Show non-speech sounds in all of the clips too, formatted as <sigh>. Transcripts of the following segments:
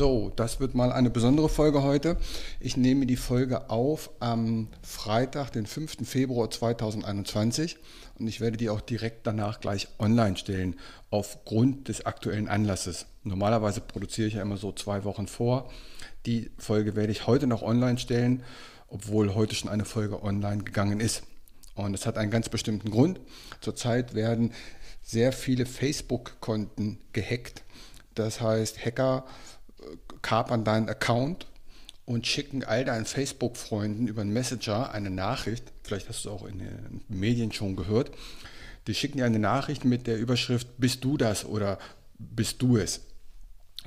So, das wird mal eine besondere Folge heute. Ich nehme die Folge auf am Freitag, den 5. Februar 2021 und ich werde die auch direkt danach gleich online stellen, aufgrund des aktuellen Anlasses. Normalerweise produziere ich ja immer so zwei Wochen vor. Die Folge werde ich heute noch online stellen, obwohl heute schon eine Folge online gegangen ist. Und es hat einen ganz bestimmten Grund. Zurzeit werden sehr viele Facebook-Konten gehackt. Das heißt, Hacker kapern deinen Account und schicken all deinen Facebook-Freunden über einen Messenger eine Nachricht, vielleicht hast du auch in den Medien schon gehört, die schicken dir eine Nachricht mit der Überschrift, bist du das oder bist du es?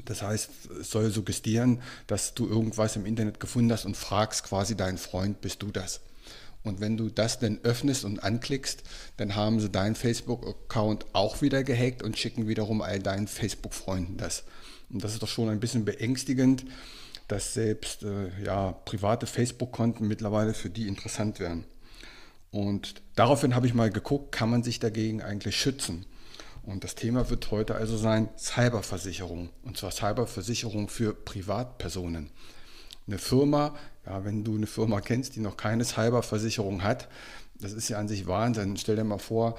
Das heißt, es soll suggestieren, dass du irgendwas im Internet gefunden hast und fragst quasi deinen Freund, bist du das? Und wenn du das dann öffnest und anklickst, dann haben sie deinen Facebook-Account auch wieder gehackt und schicken wiederum all deinen Facebook-Freunden das. Und das ist doch schon ein bisschen beängstigend, dass selbst äh, ja, private Facebook-Konten mittlerweile für die interessant werden. Und daraufhin habe ich mal geguckt, kann man sich dagegen eigentlich schützen? Und das Thema wird heute also sein Cyberversicherung. Und zwar Cyberversicherung für Privatpersonen. Eine Firma, ja, wenn du eine Firma kennst, die noch keine Cyberversicherung hat, das ist ja an sich Wahnsinn. Stell dir mal vor,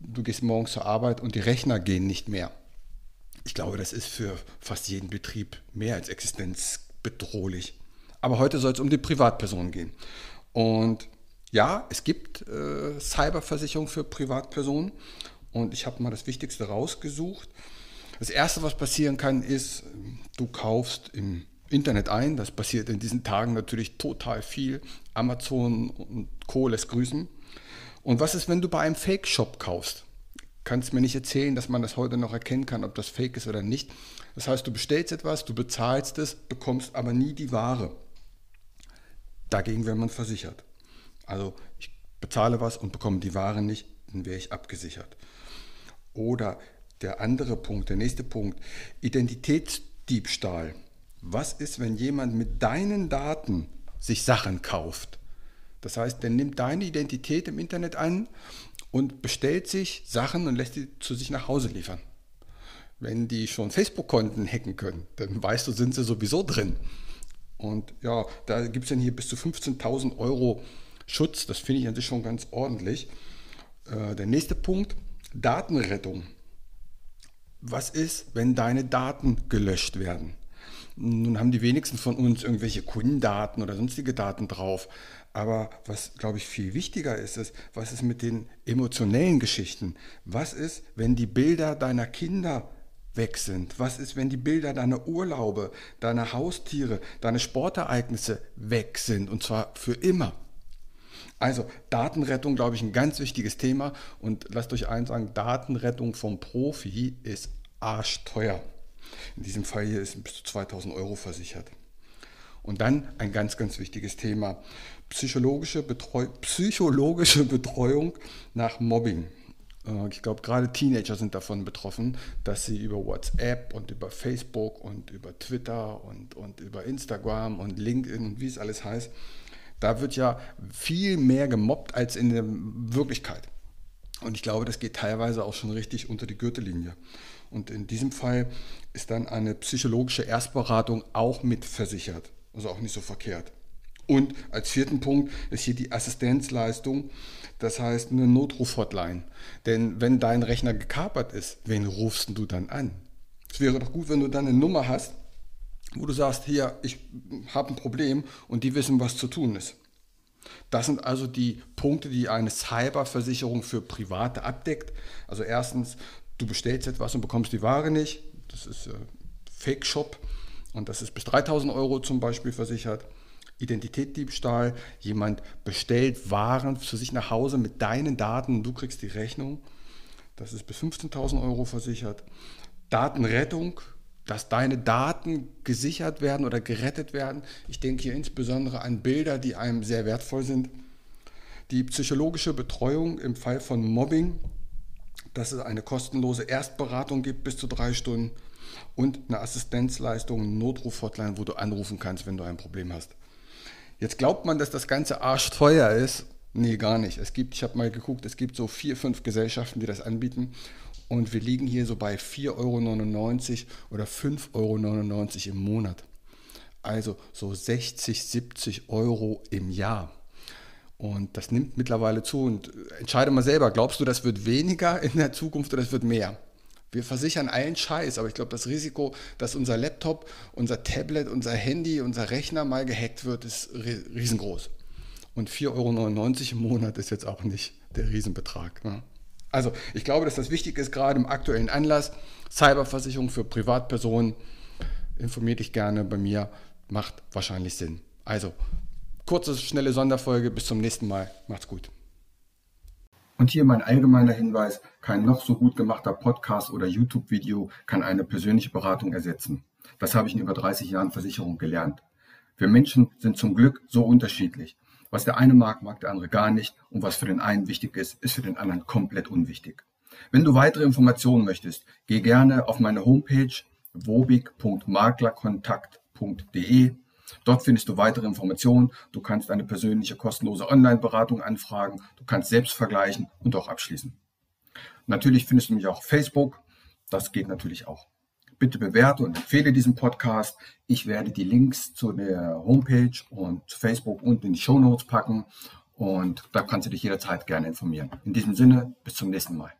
du gehst morgens zur Arbeit und die Rechner gehen nicht mehr. Ich glaube, das ist für fast jeden Betrieb mehr als existenzbedrohlich. Aber heute soll es um die Privatpersonen gehen. Und ja, es gibt äh, Cyberversicherung für Privatpersonen. Und ich habe mal das Wichtigste rausgesucht. Das Erste, was passieren kann, ist, du kaufst im Internet ein. Das passiert in diesen Tagen natürlich total viel. Amazon und Co. lässt grüßen. Und was ist, wenn du bei einem Fake-Shop kaufst? kannst mir nicht erzählen, dass man das heute noch erkennen kann, ob das fake ist oder nicht. Das heißt, du bestellst etwas, du bezahlst es, bekommst aber nie die Ware. Dagegen wäre man versichert. Also ich bezahle was und bekomme die Ware nicht, dann wäre ich abgesichert. Oder der andere Punkt, der nächste Punkt, Identitätsdiebstahl. Was ist, wenn jemand mit deinen Daten sich Sachen kauft? Das heißt, der nimmt deine Identität im Internet an und bestellt sich Sachen und lässt die zu sich nach Hause liefern. Wenn die schon Facebook-Konten hacken können, dann weißt du, sind sie sowieso drin. Und ja, da gibt es dann hier bis zu 15.000 Euro Schutz. Das finde ich an sich schon ganz ordentlich. Äh, der nächste Punkt, Datenrettung. Was ist, wenn deine Daten gelöscht werden? Nun haben die wenigsten von uns irgendwelche Kundendaten oder sonstige Daten drauf. Aber was, glaube ich, viel wichtiger ist, ist, was ist mit den emotionellen Geschichten? Was ist, wenn die Bilder deiner Kinder weg sind? Was ist, wenn die Bilder deiner Urlaube, deiner Haustiere, deine Sportereignisse weg sind? Und zwar für immer. Also Datenrettung, glaube ich, ein ganz wichtiges Thema. Und lasst euch eins sagen, Datenrettung vom Profi ist arschteuer. In diesem Fall hier ist bis zu 2000 Euro versichert. Und dann ein ganz, ganz wichtiges Thema, psychologische, Betreu psychologische <laughs> Betreuung nach Mobbing. Äh, ich glaube, gerade Teenager sind davon betroffen, dass sie über WhatsApp und über Facebook und über Twitter und, und über Instagram und LinkedIn und wie es alles heißt, da wird ja viel mehr gemobbt als in der Wirklichkeit. Und ich glaube, das geht teilweise auch schon richtig unter die Gürtellinie. Und in diesem Fall ist dann eine psychologische Erstberatung auch mitversichert. Also auch nicht so verkehrt. Und als vierten Punkt ist hier die Assistenzleistung, das heißt eine Notruf-Hotline. Denn wenn dein Rechner gekapert ist, wen rufst du dann an? Es wäre doch gut, wenn du dann eine Nummer hast, wo du sagst, hier, ich habe ein Problem und die wissen, was zu tun ist. Das sind also die Punkte, die eine Cyberversicherung für Private abdeckt. Also erstens, du bestellst etwas und bekommst die Ware nicht. Das ist äh, Fake Shop und das ist bis 3000 Euro zum Beispiel versichert. Identitätsdiebstahl, jemand bestellt Waren zu sich nach Hause mit deinen Daten und du kriegst die Rechnung. Das ist bis 15.000 Euro versichert. Datenrettung, dass deine Daten gesichert werden oder gerettet werden. Ich denke hier insbesondere an Bilder, die einem sehr wertvoll sind. Die psychologische Betreuung im Fall von Mobbing, dass es eine kostenlose Erstberatung gibt bis zu drei Stunden und eine Assistenzleistung, Notruf-Hotline, wo du anrufen kannst, wenn du ein Problem hast. Jetzt glaubt man, dass das Ganze arschteuer ist. Nee, gar nicht. Es gibt, ich habe mal geguckt, es gibt so vier, fünf Gesellschaften, die das anbieten. Und wir liegen hier so bei 4,99 Euro oder 5,99 Euro im Monat. Also so 60, 70 Euro im Jahr. Und das nimmt mittlerweile zu. Und entscheide mal selber, glaubst du, das wird weniger in der Zukunft oder das wird mehr? Wir versichern allen Scheiß, aber ich glaube, das Risiko, dass unser Laptop, unser Tablet, unser Handy, unser Rechner mal gehackt wird, ist riesengroß. Und 4,99 Euro im Monat ist jetzt auch nicht der Riesenbetrag. Ne? Also ich glaube, dass das wichtig ist, gerade im aktuellen Anlass. Cyberversicherung für Privatpersonen. Informier dich gerne bei mir, macht wahrscheinlich Sinn. Also kurze, schnelle Sonderfolge. Bis zum nächsten Mal. Macht's gut. Und hier mein allgemeiner Hinweis, kein noch so gut gemachter Podcast oder YouTube-Video kann eine persönliche Beratung ersetzen. Das habe ich in über 30 Jahren Versicherung gelernt. Wir Menschen sind zum Glück so unterschiedlich. Was der eine mag, mag der andere gar nicht und was für den einen wichtig ist, ist für den anderen komplett unwichtig. Wenn du weitere Informationen möchtest, geh gerne auf meine Homepage wobig.maklerkontakt.de Dort findest du weitere Informationen. Du kannst eine persönliche kostenlose Online-Beratung anfragen. Du kannst selbst vergleichen und auch abschließen. Natürlich findest du mich auch auf Facebook. Das geht natürlich auch. Bitte bewerte und empfehle diesen Podcast. Ich werde die Links zu der Homepage und Facebook unten in die Show Notes packen und da kannst du dich jederzeit gerne informieren. In diesem Sinne, bis zum nächsten Mal.